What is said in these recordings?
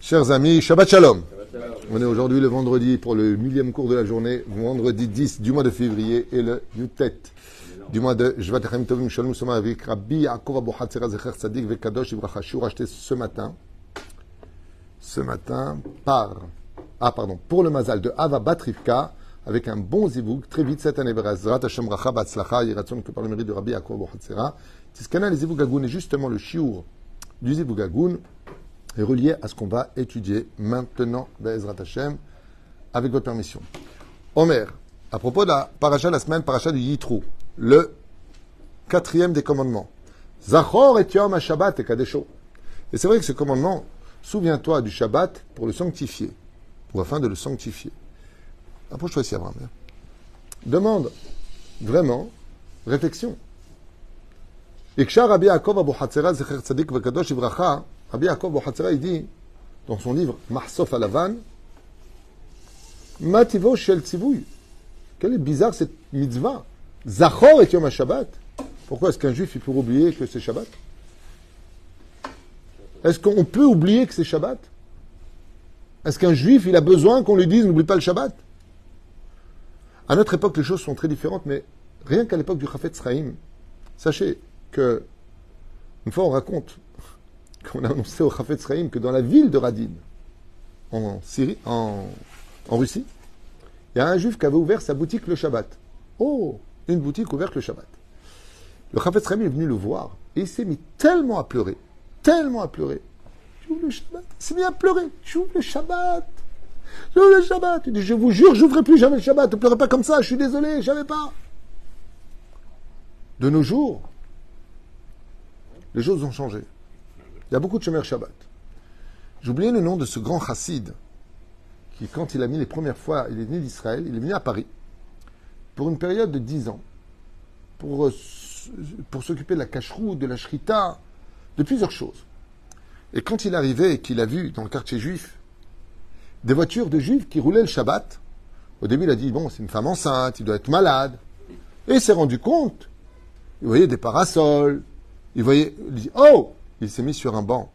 Chers amis, Shabbat Shalom. On est aujourd'hui le vendredi pour le millième cours de la journée, vendredi 10 du mois de février et le Yutet du mois de Jvat Tovim Shalom. Nous sommes avec Rabbi Yaakov Abu Hatzera Zecher Tzadik Vekadosh Ibracha Shur acheté ce matin, ce matin par, ah pardon, pour le Mazal de Ava Batrivka avec un bon zivouk très vite cette année. Berazrat Hashem Racha Batzlacha Yiratzon que par le mérite de Rabbi Yaakov Hatzera. Tiskana les zivouk Agoun et justement le shiur du zivouk Agoun est relié à ce qu'on va étudier maintenant, Bezrat Hashem, avec votre permission. Omer, à propos de la paracha la semaine, paracha du Yitro, le quatrième des commandements. Zachor et Yom Shabbat et Kadesho. Et c'est vrai que ce commandement, souviens-toi du Shabbat pour le sanctifier, ou afin de le sanctifier. Approche-toi ici, Abraham. Demande vraiment réflexion. Ikshar Rabbi Yaakov Abu Hatzera Zecher Tzadik Vekadosh Ivracha Rabbi Yaakov Bohatzera, il dit dans son livre Marsof Alavan, Mativo Shel Tzivouy. Quelle est bizarre cette mitzvah? Zachor et Yom Shabbat. Pourquoi est-ce qu'un juif il peut oublier que c'est Shabbat? Est-ce qu'on peut oublier que c'est Shabbat? Est-ce qu'un juif il a besoin qu'on lui dise n'oublie pas le Shabbat? À notre époque, les choses sont très différentes, mais rien qu'à l'époque du Chafetz Sraïm, sachez que, une fois on raconte qu'on a annoncé au Chafetz Chaim que dans la ville de Radin, en Syrie, en, Russie, il y a un juif qui avait ouvert sa boutique le Shabbat. Oh, une boutique ouverte le Shabbat. Le Chafetz Chaim est venu le voir et il s'est mis tellement à pleurer, tellement à pleurer. J'ouvre le Shabbat. Il s'est mis à pleurer. J'ouvre le Shabbat. Le Shabbat. Je vous jure, j'ouvrirai plus jamais le Shabbat. Ne pleurez pas comme ça. Je suis désolé, j'avais pas. De nos jours, les choses ont changé. Il y a beaucoup de Shomer Shabbat. Oublié le nom de ce grand chassid qui, quand il a mis les premières fois, il est venu d'Israël, il est venu à Paris pour une période de dix ans pour, pour s'occuper de la cacheroute, de la shrita, de plusieurs choses. Et quand il arrivait et qu'il a vu dans le quartier juif des voitures de juifs qui roulaient le Shabbat, au début il a dit bon, c'est une femme enceinte, il doit être malade. Et il s'est rendu compte, il voyait des parasols, il voyait, oh, il s'est mis sur un banc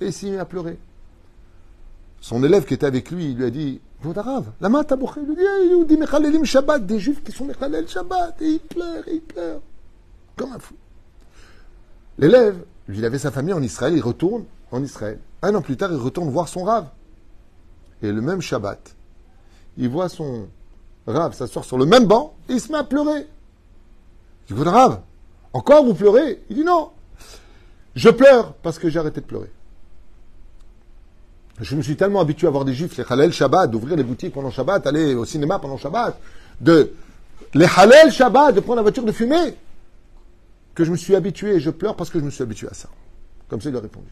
et il s'est mis à pleurer. Son élève qui était avec lui, il lui a dit Vodarav, la main Il lui dit Mechalelim Shabbat, des juifs qui sont Mechalel Shabbat, et il pleure, il pleure. Comme un fou. L'élève, lui, il avait sa famille en Israël, il retourne en Israël. Un an plus tard, il retourne voir son rave. Et le même Shabbat, il voit son rave s'asseoir sur le même banc et il se met à pleurer. Il dit Vodarav, encore vous pleurez? Il dit non, je pleure parce que j'ai arrêté de pleurer. Je me suis tellement habitué à voir des juifs, les halal Shabbat, d'ouvrir les boutiques pendant Shabbat, aller au cinéma pendant Shabbat, de les halal Shabbat, de prendre la voiture de fumer, que je me suis habitué et je pleure parce que je me suis habitué à ça. Comme ça, il a répondu.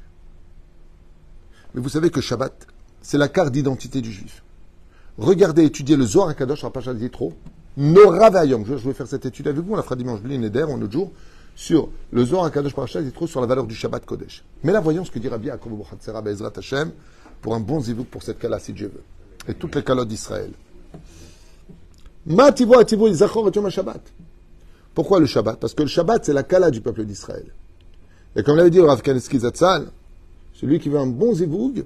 Mais vous savez que Shabbat, c'est la carte d'identité du juif. Regardez, étudiez le Zohar Kadosh, Rapachal trop. Nora Vayom. Je vais faire cette étude avec vous, on la fera dimanche, Neder, un autre jour sur le Zohar Kadosh Parashat, il trouve sur la valeur du Shabbat Kodesh. Mais là, voyons ce que dit Rabbi Yaakov Bochatzera Bezrat Hashem pour un bon zivouk pour cette kala, si Dieu veut. Et toutes les kalotes d'Israël. Pourquoi le Shabbat? Parce que le Shabbat, c'est la kala du peuple d'Israël. Et comme l'avait dit Rav Kaneski Zatzal, celui qui veut un bon zivoug,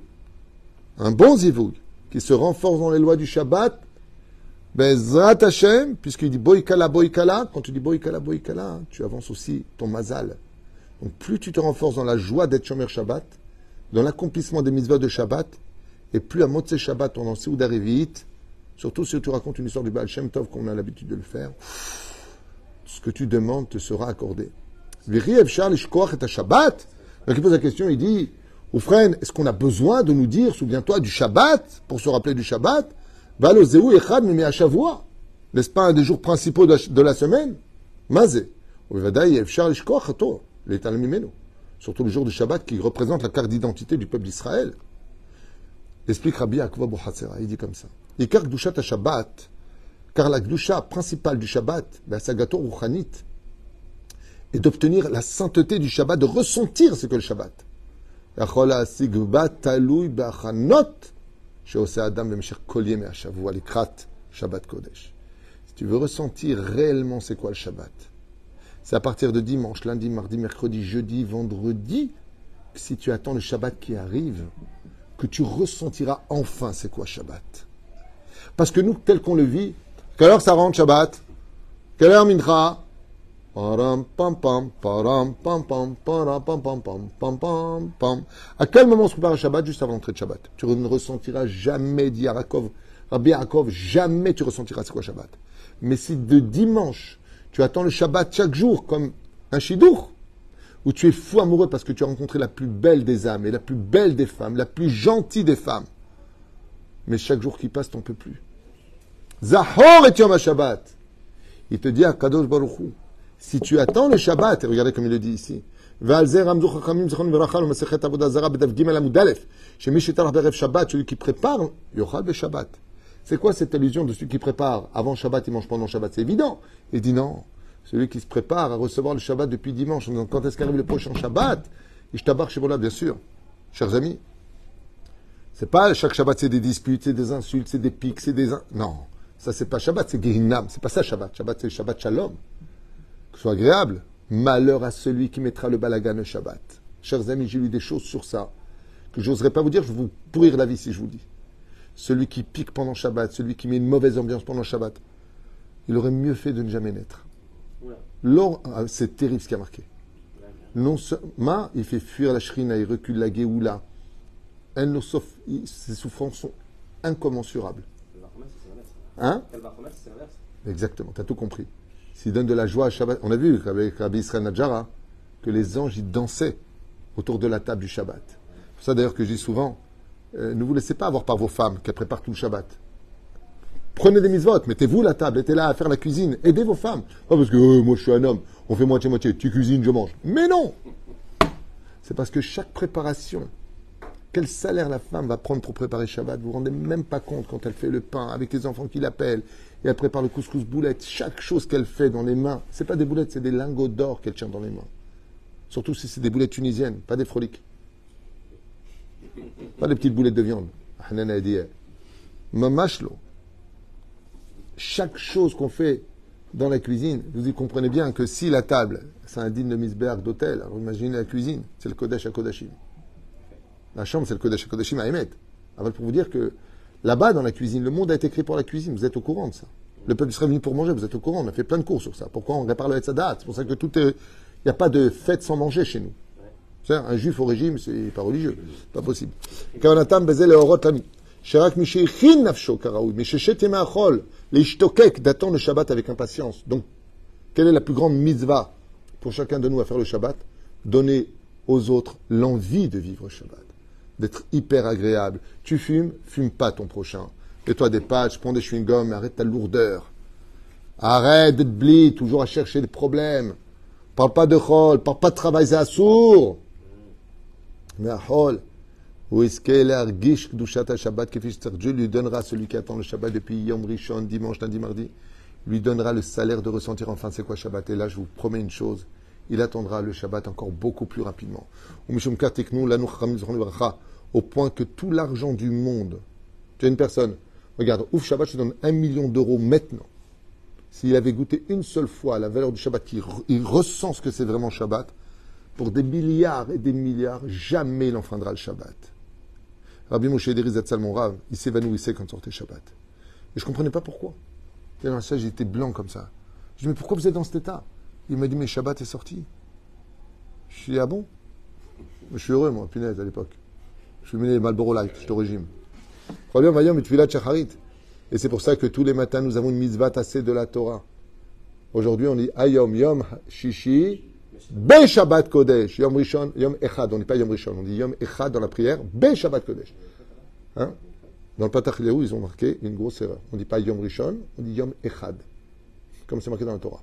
un bon zivoug, qui se renforce dans les lois du Shabbat, Bezrat Hashem, puisqu'il dit Boikala, Boikala, quand tu dis Boikala, Boikala, tu avances aussi ton mazal. Donc plus tu te renforces dans la joie d'être Shomer Shabbat, dans l'accomplissement des mitzvahs de Shabbat, et plus à Motse Shabbat, ton ou d'Arivit, surtout si tu racontes une histoire du Baal Shem Tov, comme on a l'habitude de le faire, ce que tu demandes te sera accordé. Viri Charles et Shabbat. Donc il pose la question, il dit, Oufren, est-ce qu'on a besoin de nous dire, souviens-toi du Shabbat, pour se rappeler du Shabbat n'est-ce pas un des jours principaux de la semaine? Mazé. Surtout le jour du Shabbat qui représente la carte d'identité du peuple d'Israël. Explique Rabbi Akva il dit comme ça. Shabbat, car la gdusha principale du Shabbat, ben, sa gâteau rouchanit, est d'obtenir la sainteté du Shabbat, de ressentir ce que le Shabbat. Kodesh. Si tu veux ressentir réellement c'est quoi le Shabbat, C'est à partir de dimanche, lundi, mardi, mercredi, jeudi, vendredi, que si tu attends le Shabbat qui arrive, que tu ressentiras enfin c'est quoi Shabbat. Parce que nous, tel qu'on le vit, quelle heure ça rentre Shabbat? Quelle heure Mincha? À quel moment se prépare à Shabbat Juste avant l'entrée de Shabbat? Tu ne ressentiras jamais, dit Yarakov, Rabbi jamais tu ressentiras c'est quoi Shabbat. Mais si de dimanche, tu attends le Shabbat chaque jour comme un chidour, où tu es fou amoureux parce que tu as rencontré la plus belle des âmes et la plus belle des femmes, la plus gentille des femmes, mais chaque jour qui passe, t'en peux plus. Zahor et Yom Shabbat. Il te dit à Kadosh Baruch Hu, si tu attends le Shabbat, regardez comme il le dit ici, qui prépare, Yochal Shabbat. C'est quoi cette allusion de celui qui prépare avant Shabbat, il mange pendant Shabbat? C'est évident. Il dit non. Celui qui se prépare à recevoir le Shabbat depuis dimanche, quand est-ce qu'arrive le prochain Shabbat? Il tabarre chez bien sûr. Chers amis, c'est pas chaque Shabbat, c'est des disputes, c'est des insultes, c'est des pics, c'est des. Non, ça c'est pas Shabbat, c'est Gehinam. C'est pas ça Shabbat. Shabbat, c'est Shabbat Shalom soit agréable. Malheur à celui qui mettra le balagan le Shabbat. Chers amis, j'ai lu des choses sur ça que j'oserais pas vous dire, je vais vous pourrir la vie si je vous dis. Celui qui pique pendant Shabbat, celui qui met une mauvaise ambiance pendant Shabbat, il aurait mieux fait de ne jamais naître. Ah, c'est terrible ce qui a marqué. Non seulement il fait fuir la shrina, il recule la Géoula. Ses souffrances sont incommensurables. Hein Exactement, tu as tout compris. S'il donne de la joie à Shabbat, on a vu avec Rabbi Israël Nadjara que les anges y dansaient autour de la table du Shabbat. C'est pour ça d'ailleurs que je dis souvent, euh, ne vous laissez pas avoir par vos femmes qui préparent tout le Shabbat. Prenez des mises-votes, mettez-vous la table, mettez là à faire la cuisine, aidez vos femmes. Pas parce que euh, moi je suis un homme, on fait moitié-moitié, tu cuisines, je mange. Mais non C'est parce que chaque préparation, quel salaire la femme va prendre pour préparer Shabbat, vous vous rendez même pas compte quand elle fait le pain avec les enfants qui l'appellent, et elle prépare le couscous boulette. Chaque chose qu'elle fait dans les mains, c'est pas des boulettes, c'est des lingots d'or qu'elle tient dans les mains. Surtout si c'est des boulettes tunisiennes, pas des froliques. Pas des petites boulettes de viande. Mamashlo. Chaque chose qu'on fait dans la cuisine, vous y comprenez bien que si la table, c'est un digne de Misberg d'hôtel, alors imaginez la cuisine, c'est le Kodesh à Kodashim. La chambre, c'est le Kodesh à Kodashim à Emet. Alors pour vous dire que Là-bas, dans la cuisine, le monde a été créé pour la cuisine. Vous êtes au courant de ça. Le peuple serait venu pour manger. Vous êtes au courant. On a fait plein de cours sur ça. Pourquoi on répare le date C'est pour ça que tout est. Il n'y a pas de fête sans manger chez nous. Un juif au régime, c'est pas religieux. Pas possible. d'attendre le Shabbat avec impatience. Donc, quelle est la plus grande mitzvah pour chacun de nous à faire le Shabbat? Donner aux autres l'envie de vivre le Shabbat d'être hyper agréable. Tu fumes, fume pas ton prochain. Fais-toi des patchs, prends des chewing-gums, arrête ta lourdeur. Arrête d'être blé, toujours à chercher des problèmes. Parle pas de rôle, parle pas de travail, c'est assourd. Mais à rôle, où est-ce qu'elle Shabbat Dieu lui donnera celui qui attend le Shabbat depuis Yom Rishon, dimanche, lundi, mardi, lui donnera le salaire de ressentir enfin c'est quoi Shabbat. Et là, je vous promets une chose, il attendra le Shabbat encore beaucoup plus rapidement. Au point que tout l'argent du monde, tu as une personne, regarde, ouf Shabbat, je te donne un million d'euros maintenant. S'il avait goûté une seule fois la valeur du Shabbat, il, ressent ce que c'est vraiment Shabbat, pour des milliards et des milliards, jamais il enfreindra le Shabbat. Rabbi Moshe Derizat Salmon Rav, il s'évanouissait quand sortait Shabbat. Et je ne comprenais pas pourquoi. ça, j'étais blanc comme ça. Je dis, mais pourquoi vous êtes dans cet état? Il m'a dit, mais Shabbat est sorti. Je suis ah bon? Je suis heureux, moi, punaise, à l'époque. Je suis mené Malboro Light, je suis au régime. Bien, mais tu vis là, Chacharit. Et c'est pour ça que tous les matins, nous avons une mitzvah tassée de la Torah. Aujourd'hui, on dit Ayom Yom Shishi Be Shabbat Kodesh. Yom Rishon, Yom Echad. On ne dit pas Yom Rishon, on dit Yom Echad dans la prière, Be Shabbat Kodesh. Hein? Dans le Patach ils ont marqué une grosse erreur. On ne dit pas Yom Rishon, on dit Yom Echad. Comme c'est marqué dans la Torah.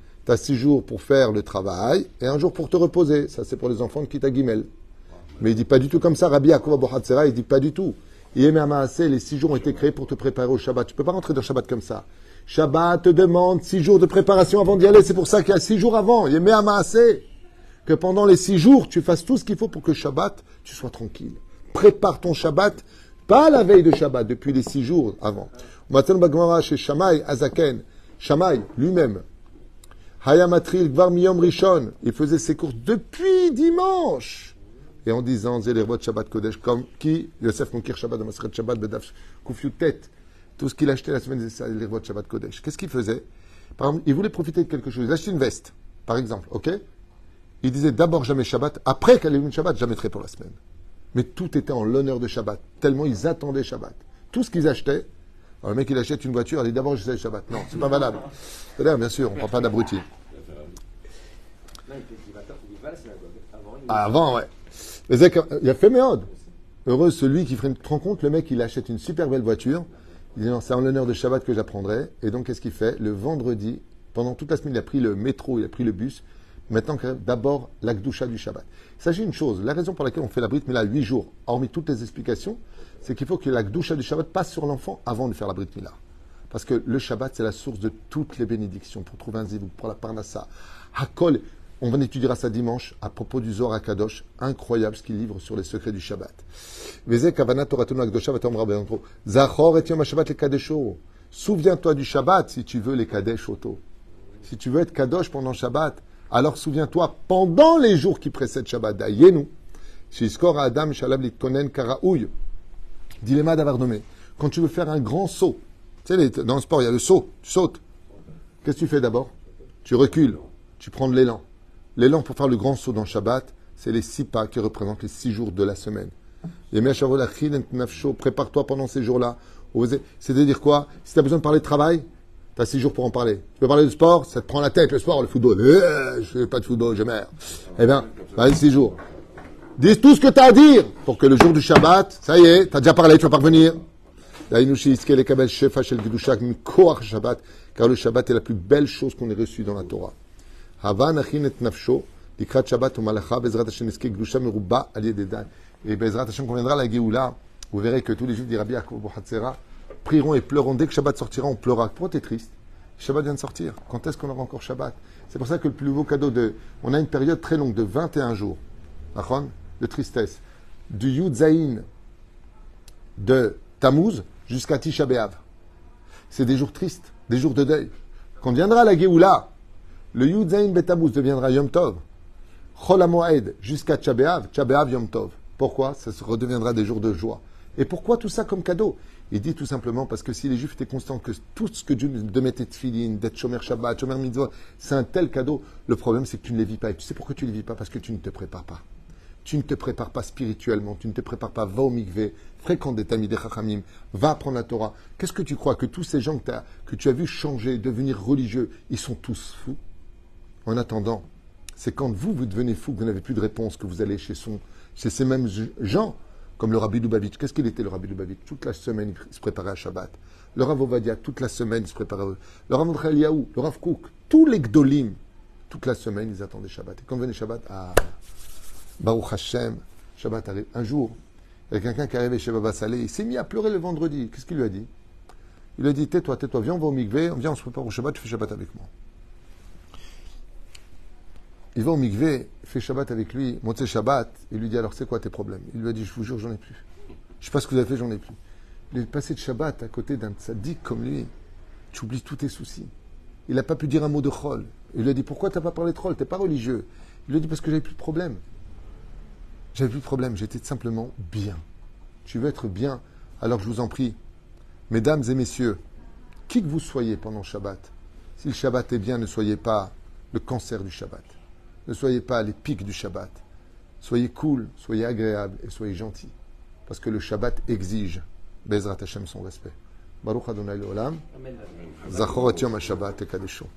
Tu as six jours pour faire le travail et un jour pour te reposer. Ça, c'est pour les enfants de Kita Gimel. Mais il dit pas du tout comme ça. Rabbi Yaakov Bohatzera, il dit pas du tout. les six jours ont été créés pour te préparer au Shabbat. Tu peux pas rentrer dans le Shabbat comme ça. Shabbat te demande six jours de préparation avant d'y aller. C'est pour ça qu'il y a six jours avant. Amaasé. Que pendant les six jours, tu fasses tout ce qu'il faut pour que Shabbat, tu sois tranquille. Prépare ton Shabbat, pas la veille de Shabbat, depuis les six jours avant. Matin Bagmara chez Shamaï Azaken. Shamaï lui-même. Hayamatril Gvar Miyom Rishon. Il faisait ses courses depuis dimanche. Et en disant, Zélervot Shabbat Kodesh, comme qui, Yosef Monkir Shabbat, Masret Shabbat, Bedaf Kufyu tête. Tout ce qu'il achetait la semaine, Zélervot Shabbat Kodesh. Qu'est-ce qu'il faisait? Par exemple, il voulait profiter de quelque chose. Il achetait une veste, par exemple, ok? Il disait d'abord jamais Shabbat, après qu'elle ait une Shabbat, jamais très pour la semaine. Mais tout était en l'honneur de Shabbat, tellement ils attendaient Shabbat. Tout ce qu'ils achetaient, le mec il achète une voiture, il dit d'abord je sais Shabbat. Non, c'est pas valable. C'est-à-dire, bien sûr, on ne parle pas d'abruti. Avant, ouais. Il a fait méode. Heureux celui qui ferait, rends compte, le mec il achète une super belle voiture. Il dit non, c'est en l'honneur de Shabbat que j'apprendrai. Et donc qu'est-ce qu'il fait? Le vendredi, pendant toute la semaine, il a pris le métro, il a pris le bus. Maintenant, d'abord, l'akdoucha du Shabbat. Il s'agit d'une chose, la raison pour laquelle on fait la brite Mila huit jours, hormis toutes les explications, c'est qu'il faut que l'akdoucha du Shabbat passe sur l'enfant avant de faire la brite Mila. Parce que le Shabbat, c'est la source de toutes les bénédictions pour trouver un zivou, pour la parnassa. Hakol, on étudiera ça dimanche à propos du Zohar Kadosh, incroyable ce qu'il livre sur les secrets du Shabbat. Souviens-toi du Shabbat si tu veux les Kadesh auto. Si tu veux être Kadosh pendant Shabbat, alors souviens-toi, pendant les jours qui précèdent Shabbat, Dayenu, à Adam Shalab Litkonen Karaouy, Dilema d'avoir nommé. Quand tu veux faire un grand saut, tu sais, dans le sport, il y a le saut, tu sautes. Qu'est-ce que tu fais d'abord? Tu recules, tu prends de l'élan. L'élan pour faire le grand saut dans Shabbat, c'est les six pas qui représentent les six jours de la semaine. Prépare-toi pendant ces jours-là. C'est-à-dire quoi? Si tu as besoin de parler de travail, tu as six jours pour en parler. Tu peux parler de sport, ça te prend la tête, le sport, le football. Eh, je fais pas de football, je meurs. Eh bien, vas-y, six jours. Dis tout ce que tu as à dire pour que le jour du Shabbat, ça y est, tu as déjà parlé, tu vas parvenir. Car le Shabbat est la plus belle chose qu'on ait reçue dans la Torah. Et Bezrat Hashem, qu'on viendra à la Géoula, vous verrez que tous les juifs d'Irabi Hatzera prieront et pleureront. Dès que Shabbat sortira, on pleurera. Pourquoi t'es triste Shabbat vient de sortir. Quand est-ce qu'on aura encore Shabbat C'est pour ça que le plus beau cadeau de. On a une période très longue de 21 jours de tristesse. Du Yudzaïn de Tammuz jusqu'à Tisha B'Av. C'est des jours tristes, des jours de deuil. Quand viendra la Géoula, le Yudzaïn Betamuz deviendra Yom Tov. Chol jusqu'à Tchabéav, Tchabéav Yom Tov. Pourquoi Ça se redeviendra des jours de joie. Et pourquoi tout ça comme cadeau Il dit tout simplement parce que si les Juifs étaient constants que tout ce que Dieu de mettre tefillin, d'être Shomer Shabbat, Shomer Mitzvah, c'est un tel cadeau, le problème c'est que tu ne les vis pas. Et tu sais pourquoi tu ne les vis pas? Parce que tu ne te prépares pas. Tu ne te prépares pas spirituellement, tu ne te prépares pas, va au mikveh, fréquente des tamis des chachamim, va apprendre la Torah. Qu'est-ce que tu crois? Que tous ces gens que, tu as vus changer, devenir religieux, ils sont tous fous? En attendant, c'est quand vous, vous devenez fou, que vous n'avez plus de réponse, que vous allez chez ces mêmes gens, comme le Rabbi Lubavitch. Qu'est-ce qu'il était le Rabbi Lubavitch? Toute la semaine, il se préparait à Shabbat. Le Rav Ovadia, toute la semaine, il se préparait. Le Rav Eliaou, le Rav Kouk, tous les Gdolim, toute la semaine, ils attendaient Shabbat. Et quand venait Shabbat, ah, Baruch Hashem, Shabbat arrive. Un jour, il y a quelqu'un qui arrivait chez Baba Saleh, il s'est mis à pleurer le vendredi. Qu'est-ce qu'il lui a dit? Il lui a dit Tais-toi, tais-toi, viens, on va au mikveh, viens, on se prépare au Shabbat, tu fais Shabbat avec moi. Il va au mikveh, fait Shabbat avec lui, monte Shabbat, il lui dit Alors, c'est quoi tes problèmes? Il lui a dit Je vous jure, j'en ai plus. Je sais pas ce que vous avez fait, j'en ai plus. Il est passé de Shabbat à côté d'un tzaddik comme lui. Tu oublies tous tes soucis. Il n'a pas pu dire un mot de chol. Il lui a dit Pourquoi tu n'as pas parlé de chol? Tu n'es pas religieux. Il lui a dit Parce que j'avais plus de problème. J'avais plus de problème, j'étais simplement bien. Tu veux être bien, alors je vous en prie, mesdames et messieurs, qui que vous soyez pendant Shabbat, si le Shabbat est bien, ne soyez pas le cancer du Shabbat. Ne soyez pas les pics du Shabbat. Soyez cool, soyez agréable et soyez gentil. Parce que le Shabbat exige, Bezrat Hashem, son respect. Baruch Adonai Olam. Zachor Yom HaShabbat et.